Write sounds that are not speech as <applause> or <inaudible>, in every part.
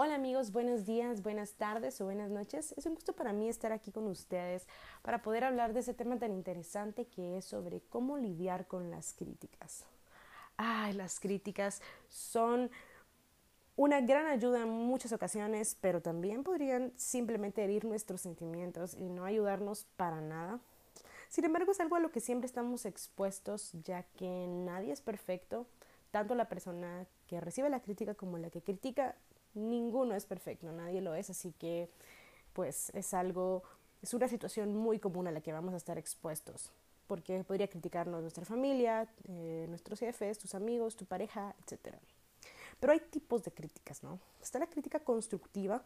Hola amigos, buenos días, buenas tardes o buenas noches. Es un gusto para mí estar aquí con ustedes para poder hablar de ese tema tan interesante que es sobre cómo lidiar con las críticas. Ay, las críticas son una gran ayuda en muchas ocasiones, pero también podrían simplemente herir nuestros sentimientos y no ayudarnos para nada. Sin embargo, es algo a lo que siempre estamos expuestos, ya que nadie es perfecto, tanto la persona que recibe la crítica como la que critica ninguno es perfecto, nadie lo es, así que pues es algo, es una situación muy común a la que vamos a estar expuestos, porque podría criticarnos nuestra familia, eh, nuestros jefes, tus amigos, tu pareja, etc. Pero hay tipos de críticas, ¿no? Está la crítica constructiva,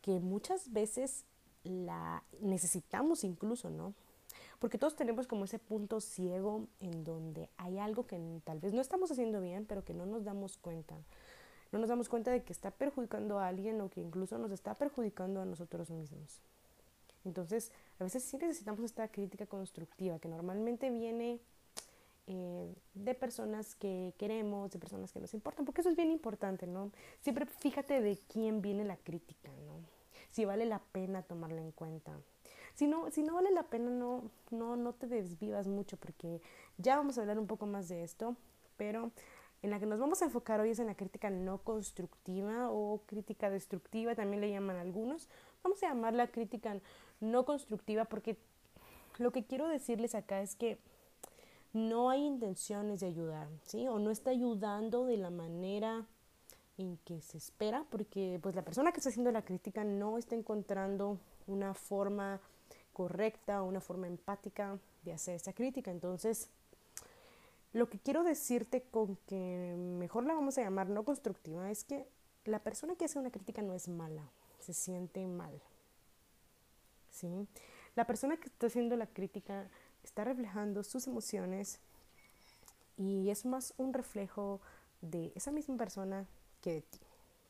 que muchas veces la necesitamos incluso, ¿no? Porque todos tenemos como ese punto ciego en donde hay algo que tal vez no estamos haciendo bien, pero que no nos damos cuenta no nos damos cuenta de que está perjudicando a alguien o que incluso nos está perjudicando a nosotros mismos. Entonces, a veces sí necesitamos esta crítica constructiva que normalmente viene eh, de personas que queremos, de personas que nos importan, porque eso es bien importante, ¿no? Siempre fíjate de quién viene la crítica, ¿no? Si vale la pena tomarla en cuenta. Si no, si no vale la pena, no, no, no te desvivas mucho, porque ya vamos a hablar un poco más de esto, pero en la que nos vamos a enfocar hoy es en la crítica no constructiva o crítica destructiva, también le llaman algunos. Vamos a llamarla crítica no constructiva porque lo que quiero decirles acá es que no hay intenciones de ayudar, ¿sí? O no está ayudando de la manera en que se espera, porque pues la persona que está haciendo la crítica no está encontrando una forma correcta, una forma empática de hacer esa crítica. Entonces, lo que quiero decirte con que mejor la vamos a llamar no constructiva es que la persona que hace una crítica no es mala, se siente mal. ¿Sí? La persona que está haciendo la crítica está reflejando sus emociones y es más un reflejo de esa misma persona que de ti.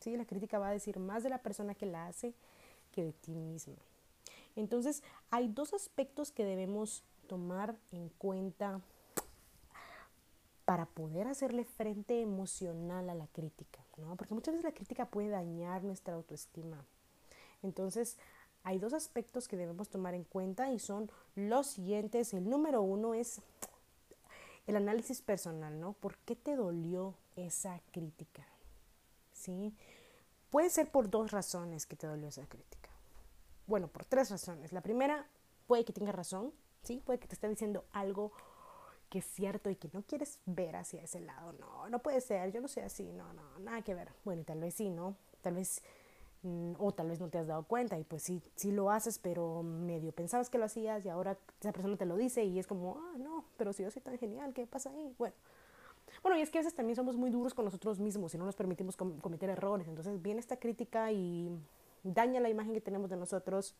¿Sí? La crítica va a decir más de la persona que la hace que de ti misma. Entonces, hay dos aspectos que debemos tomar en cuenta para poder hacerle frente emocional a la crítica, ¿no? Porque muchas veces la crítica puede dañar nuestra autoestima. Entonces, hay dos aspectos que debemos tomar en cuenta y son los siguientes. El número uno es el análisis personal, ¿no? ¿Por qué te dolió esa crítica? ¿Sí? Puede ser por dos razones que te dolió esa crítica. Bueno, por tres razones. La primera, puede que tengas razón, ¿sí? Puede que te esté diciendo algo que es cierto y que no quieres ver hacia ese lado. No, no puede ser, yo no soy así, no, no, nada que ver. Bueno, y tal vez sí, ¿no? Tal vez, mm, o tal vez no te has dado cuenta y pues sí, sí lo haces, pero medio pensabas que lo hacías y ahora esa persona te lo dice y es como, ah, no, pero si yo soy tan genial, ¿qué pasa ahí? Bueno. Bueno, y es que a veces también somos muy duros con nosotros mismos y no nos permitimos cometer errores. Entonces viene esta crítica y daña la imagen que tenemos de nosotros.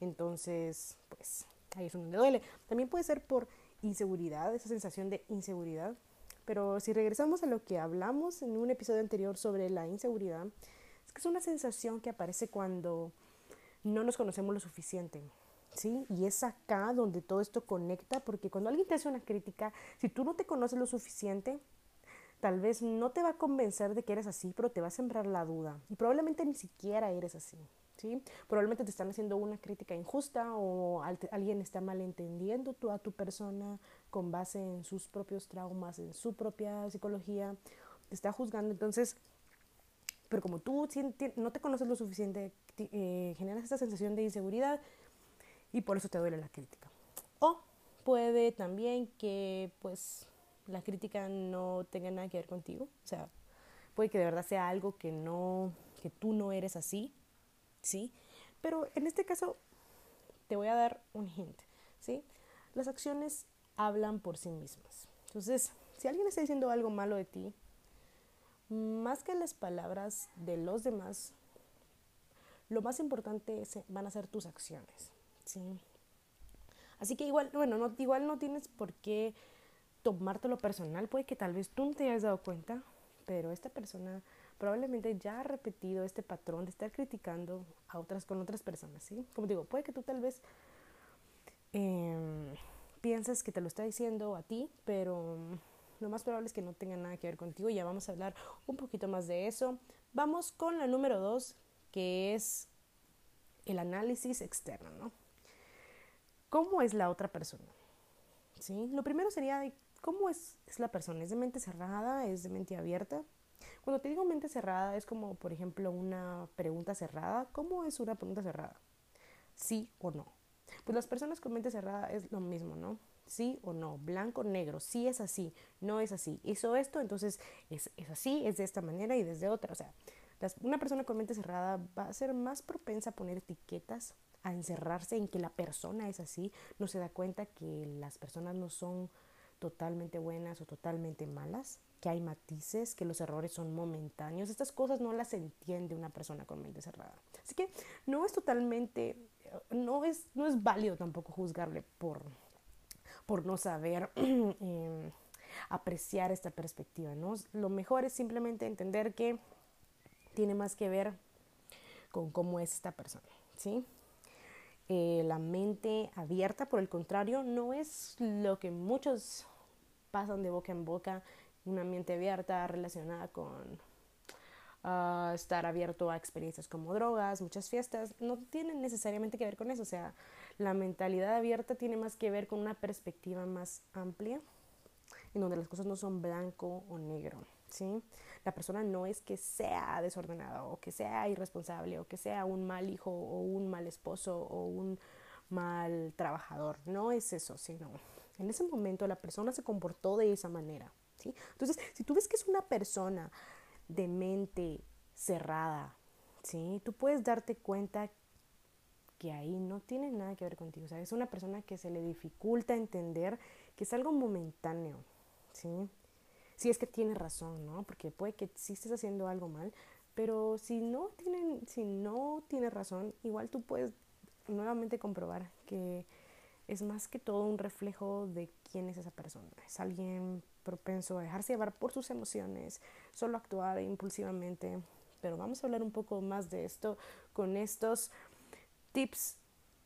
Entonces, pues ahí es donde duele. También puede ser por inseguridad, esa sensación de inseguridad. Pero si regresamos a lo que hablamos en un episodio anterior sobre la inseguridad, es que es una sensación que aparece cuando no nos conocemos lo suficiente. ¿Sí? Y es acá donde todo esto conecta, porque cuando alguien te hace una crítica, si tú no te conoces lo suficiente, tal vez no te va a convencer de que eres así, pero te va a sembrar la duda. Y probablemente ni siquiera eres así. ¿Sí? Probablemente te están haciendo una crítica injusta o alguien está malentendiendo tú a tu persona con base en sus propios traumas, en su propia psicología, te está juzgando. Entonces, pero como tú no te conoces lo suficiente, eh, generas esta sensación de inseguridad y por eso te duele la crítica. O puede también que pues la crítica no tenga nada que ver contigo, o sea, puede que de verdad sea algo que no que tú no eres así ¿sí? Pero en este caso te voy a dar un hint, ¿sí? Las acciones hablan por sí mismas. Entonces, si alguien está diciendo algo malo de ti, más que las palabras de los demás, lo más importante van a ser tus acciones, ¿sí? Así que igual, bueno, no, igual no tienes por qué tomártelo personal, puede que tal vez tú no te hayas dado cuenta, pero esta persona probablemente ya ha repetido este patrón de estar criticando a otras con otras personas, ¿sí? Como digo, puede que tú tal vez eh, pienses que te lo está diciendo a ti, pero lo más probable es que no tenga nada que ver contigo. Ya vamos a hablar un poquito más de eso, vamos con la número dos, que es el análisis externo, ¿no? ¿Cómo es la otra persona? ¿Sí? Lo primero sería cómo es, es la persona. ¿Es de mente cerrada? ¿Es de mente abierta? Cuando te digo mente cerrada es como, por ejemplo, una pregunta cerrada. ¿Cómo es una pregunta cerrada? ¿Sí o no? Pues las personas con mente cerrada es lo mismo, ¿no? Sí o no, blanco, negro, sí es así, no es así. Hizo esto, entonces es, es así, es de esta manera y desde otra. O sea, una persona con mente cerrada va a ser más propensa a poner etiquetas, a encerrarse en que la persona es así, no se da cuenta que las personas no son totalmente buenas o totalmente malas, que hay matices, que los errores son momentáneos. Estas cosas no las entiende una persona con mente cerrada. Así que no es totalmente, no es, no es válido tampoco juzgarle por, por no saber <clears throat> em, apreciar esta perspectiva. ¿no? Lo mejor es simplemente entender que tiene más que ver con cómo es esta persona, ¿sí? Eh, la mente abierta, por el contrario, no es lo que muchos pasan de boca en boca, una mente abierta relacionada con ah, estar abierto a experiencias como drogas, muchas fiestas, no tienen necesariamente que ver con eso, o sea, la mentalidad abierta tiene más que ver con una perspectiva más amplia, en donde las cosas no son blanco o negro, ¿sí? La persona no es que sea desordenada o que sea irresponsable o que sea un mal hijo o un mal esposo o un mal trabajador. No es eso, sino en ese momento la persona se comportó de esa manera. ¿sí? Entonces, si tú ves que es una persona de mente cerrada, ¿sí? tú puedes darte cuenta que ahí no tiene nada que ver contigo. O sea, es una persona que se le dificulta entender que es algo momentáneo. ¿sí? si es que tiene razón, ¿no? Porque puede que sí estés haciendo algo mal, pero si no tienen, si no tienes razón, igual tú puedes nuevamente comprobar que es más que todo un reflejo de quién es esa persona. Es alguien propenso a dejarse llevar por sus emociones, solo actuar impulsivamente. Pero vamos a hablar un poco más de esto con estos tips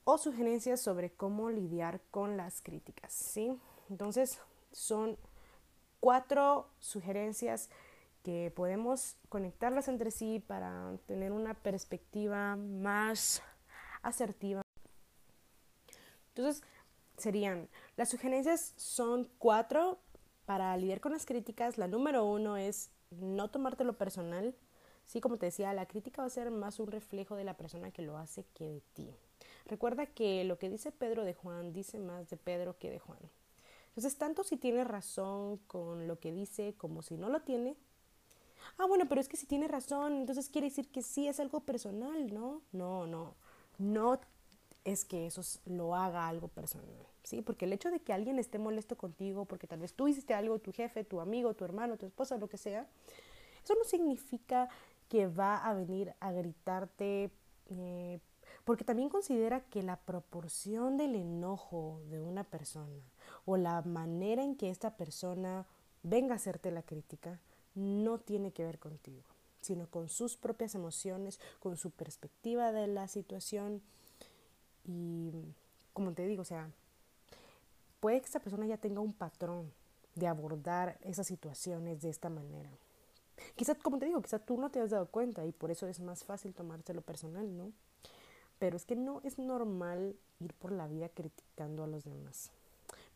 o sugerencias sobre cómo lidiar con las críticas, ¿sí? Entonces, son cuatro sugerencias que podemos conectarlas entre sí para tener una perspectiva más asertiva. Entonces, serían, las sugerencias son cuatro para lidiar con las críticas. La número uno es no tomártelo personal. Sí, como te decía, la crítica va a ser más un reflejo de la persona que lo hace que de ti. Recuerda que lo que dice Pedro de Juan dice más de Pedro que de Juan. Entonces, tanto si tiene razón con lo que dice como si no lo tiene. Ah, bueno, pero es que si tiene razón, entonces quiere decir que sí es algo personal, ¿no? No, no. No es que eso lo haga algo personal, ¿sí? Porque el hecho de que alguien esté molesto contigo, porque tal vez tú hiciste algo, tu jefe, tu amigo, tu hermano, tu esposa, lo que sea, eso no significa que va a venir a gritarte, eh, porque también considera que la proporción del enojo de una persona o la manera en que esta persona venga a hacerte la crítica no tiene que ver contigo, sino con sus propias emociones, con su perspectiva de la situación y como te digo, o sea, puede que esta persona ya tenga un patrón de abordar esas situaciones de esta manera. Quizá, como te digo, quizá tú no te has dado cuenta y por eso es más fácil tomárselo personal, ¿no? Pero es que no es normal ir por la vida criticando a los demás.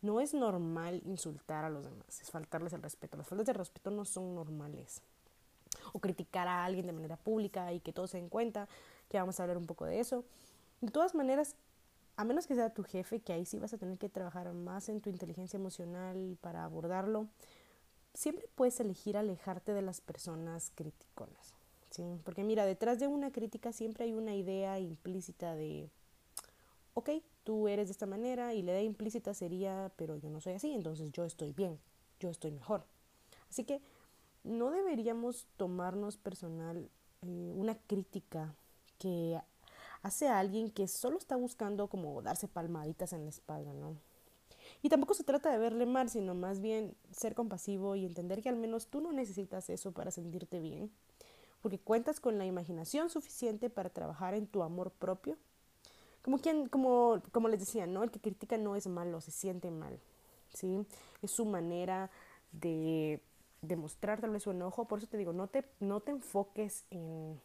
No es normal insultar a los demás, es faltarles el respeto. Las faltas de respeto no son normales. O criticar a alguien de manera pública y que todos se den cuenta, que vamos a hablar un poco de eso. De todas maneras, a menos que sea tu jefe, que ahí sí vas a tener que trabajar más en tu inteligencia emocional para abordarlo, siempre puedes elegir alejarte de las personas criticonas. ¿sí? Porque mira, detrás de una crítica siempre hay una idea implícita de, ok, tú eres de esta manera y la idea implícita sería, pero yo no soy así, entonces yo estoy bien, yo estoy mejor. Así que no deberíamos tomarnos personal eh, una crítica que hace a alguien que solo está buscando como darse palmaditas en la espalda, ¿no? Y tampoco se trata de verle mal, sino más bien ser compasivo y entender que al menos tú no necesitas eso para sentirte bien, porque cuentas con la imaginación suficiente para trabajar en tu amor propio como quien, como, como les decía, ¿no? El que critica no es malo, se siente mal, ¿sí? Es su manera de demostrar tal vez su enojo. Por eso te digo, no te, no te enfoques en,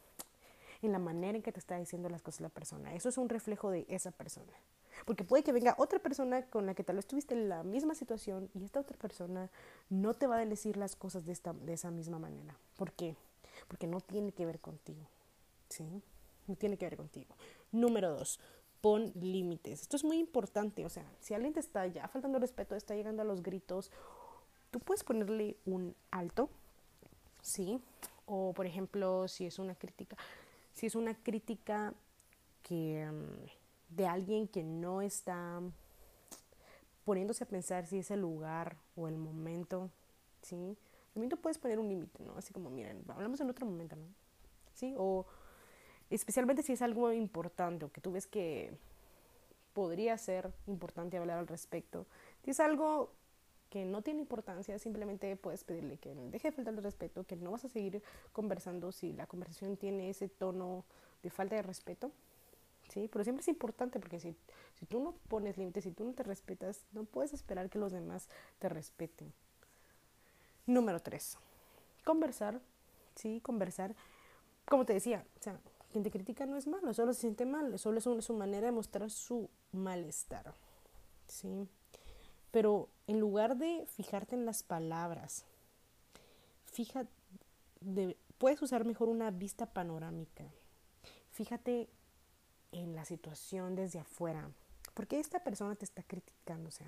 en la manera en que te está diciendo las cosas la persona. Eso es un reflejo de esa persona. Porque puede que venga otra persona con la que tal vez tuviste la misma situación y esta otra persona no te va a decir las cosas de, esta, de esa misma manera. ¿Por qué? Porque no tiene que ver contigo. ¿Sí? No tiene que ver contigo. Número dos, pon límites. Esto es muy importante. O sea, si alguien te está ya faltando respeto, está llegando a los gritos, tú puedes ponerle un alto. ¿Sí? O, por ejemplo, si es una crítica, si es una crítica que... Um, de alguien que no está poniéndose a pensar si es el lugar o el momento, ¿sí? También tú puedes poner un límite, ¿no? Así como, miren, hablamos en otro momento, ¿no? ¿Sí? O especialmente si es algo importante o que tú ves que podría ser importante hablar al respecto. Si es algo que no tiene importancia, simplemente puedes pedirle que deje de faltar el respeto, que no vas a seguir conversando si la conversación tiene ese tono de falta de respeto, ¿sí? Pero siempre es importante porque si, si tú no pones límites, si tú no te respetas, no puedes esperar que los demás te respeten. Número tres, conversar, ¿sí? Conversar. Como te decía, o sea, quien te critica no es malo, solo se siente mal, solo es su manera de mostrar su malestar, ¿sí? Pero en lugar de fijarte en las palabras, fíjate, puedes usar mejor una vista panorámica. Fíjate en la situación desde afuera. porque esta persona te está criticando? O sea,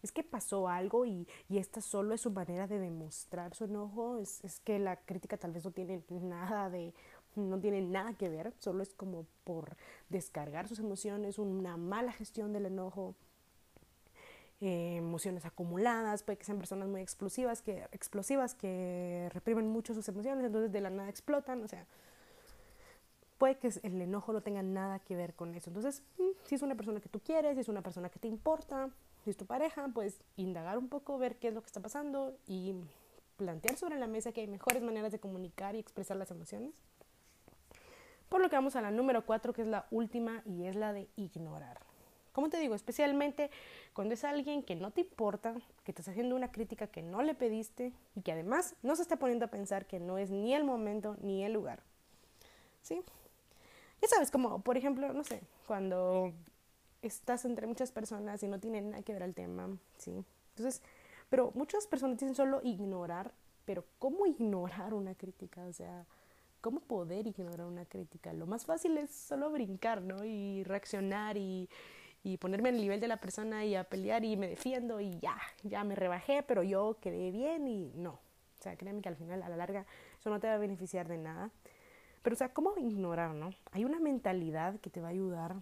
es que pasó algo y, y esta solo es su manera de demostrar su enojo. Es, es, que la crítica tal vez no tiene nada de, no tiene nada que ver, solo es como por descargar sus emociones, una mala gestión del enojo. Eh, emociones acumuladas, puede que sean personas muy explosivas que, explosivas que reprimen mucho sus emociones, entonces de la nada explotan, o sea, puede que el enojo no tenga nada que ver con eso. Entonces, mm, si es una persona que tú quieres, si es una persona que te importa, si es tu pareja, pues indagar un poco, ver qué es lo que está pasando y plantear sobre la mesa que hay mejores maneras de comunicar y expresar las emociones. Por lo que vamos a la número cuatro, que es la última y es la de ignorar. Como te digo, especialmente cuando es alguien que no te importa, que te está haciendo una crítica que no le pediste y que además no se está poniendo a pensar que no es ni el momento ni el lugar. ¿Sí? Ya sabes, como por ejemplo, no sé, cuando estás entre muchas personas y no tienen nada que ver al tema, ¿sí? Entonces, pero muchas personas dicen solo ignorar, pero ¿cómo ignorar una crítica? O sea, ¿cómo poder ignorar una crítica? Lo más fácil es solo brincar, ¿no? Y reaccionar y, y ponerme al nivel de la persona y a pelear y me defiendo y ya, ya me rebajé, pero yo quedé bien y no. O sea, créeme que al final, a la larga, eso no te va a beneficiar de nada. Pero, o sea, ¿cómo ignorar, no? Hay una mentalidad que te va a ayudar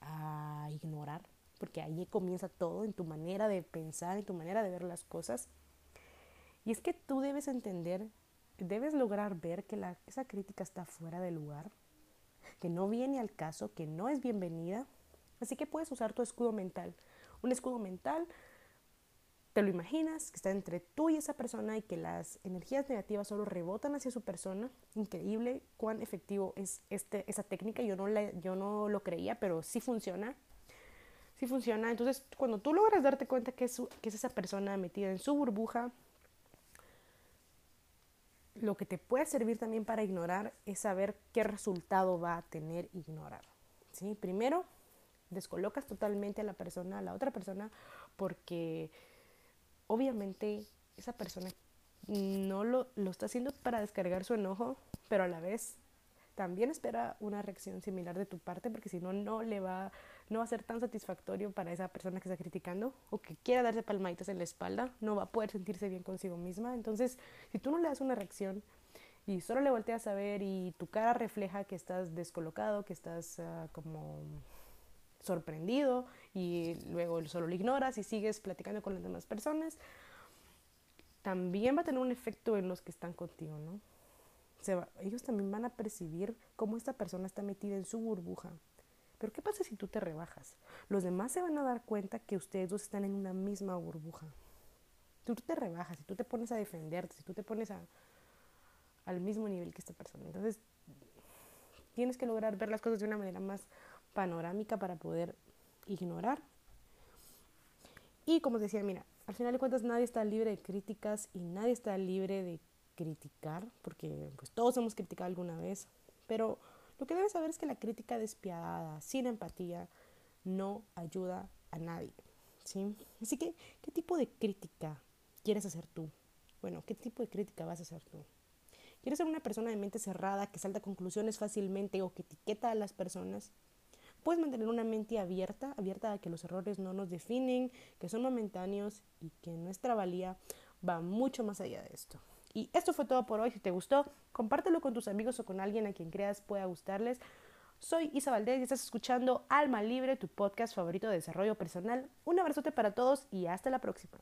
a ignorar, porque ahí comienza todo en tu manera de pensar, en tu manera de ver las cosas. Y es que tú debes entender, debes lograr ver que la, esa crítica está fuera de lugar, que no viene al caso, que no es bienvenida. Así que puedes usar tu escudo mental. Un escudo mental te lo imaginas, que está entre tú y esa persona y que las energías negativas solo rebotan hacia su persona. Increíble cuán efectivo es este, esa técnica. Yo no, yo no lo creía, pero sí funciona. Sí funciona. Entonces, cuando tú logras darte cuenta que es, que es esa persona metida en su burbuja, lo que te puede servir también para ignorar es saber qué resultado va a tener ignorar. ¿sí? Primero, descolocas totalmente a la persona, a la otra persona, porque obviamente esa persona no lo, lo está haciendo para descargar su enojo, pero a la vez también espera una reacción similar de tu parte, porque si no, no le va, no va a ser tan satisfactorio para esa persona que está criticando o que quiera darse palmaditas en la espalda, no va a poder sentirse bien consigo misma. Entonces, si tú no le das una reacción y solo le volteas a ver y tu cara refleja que estás descolocado, que estás uh, como sorprendido y luego solo lo ignoras y sigues platicando con las demás personas, también va a tener un efecto en los que están contigo, ¿no? ellos también van a percibir cómo esta persona está metida en su burbuja. Pero ¿qué pasa si tú te rebajas? Los demás se van a dar cuenta que ustedes dos están en una misma burbuja. Tú te rebajas, si tú te pones a defenderte, si tú te pones a, al mismo nivel que esta persona. Entonces, tienes que lograr ver las cosas de una manera más panorámica para poder ignorar. Y como decía, mira, al final de cuentas nadie está libre de críticas y nadie está libre de criticar, porque pues todos hemos criticado alguna vez, pero lo que debes saber es que la crítica despiadada, sin empatía, no ayuda a nadie. ¿sí? Así que, ¿qué tipo de crítica quieres hacer tú? Bueno, ¿qué tipo de crítica vas a hacer tú? ¿Quieres ser una persona de mente cerrada que salta conclusiones fácilmente o que etiqueta a las personas? Puedes mantener una mente abierta, abierta a que los errores no nos definen, que son momentáneos y que nuestra valía va mucho más allá de esto. Y esto fue todo por hoy. Si te gustó, compártelo con tus amigos o con alguien a quien creas pueda gustarles. Soy Isa Valdés y estás escuchando Alma Libre, tu podcast favorito de desarrollo personal. Un abrazote para todos y hasta la próxima.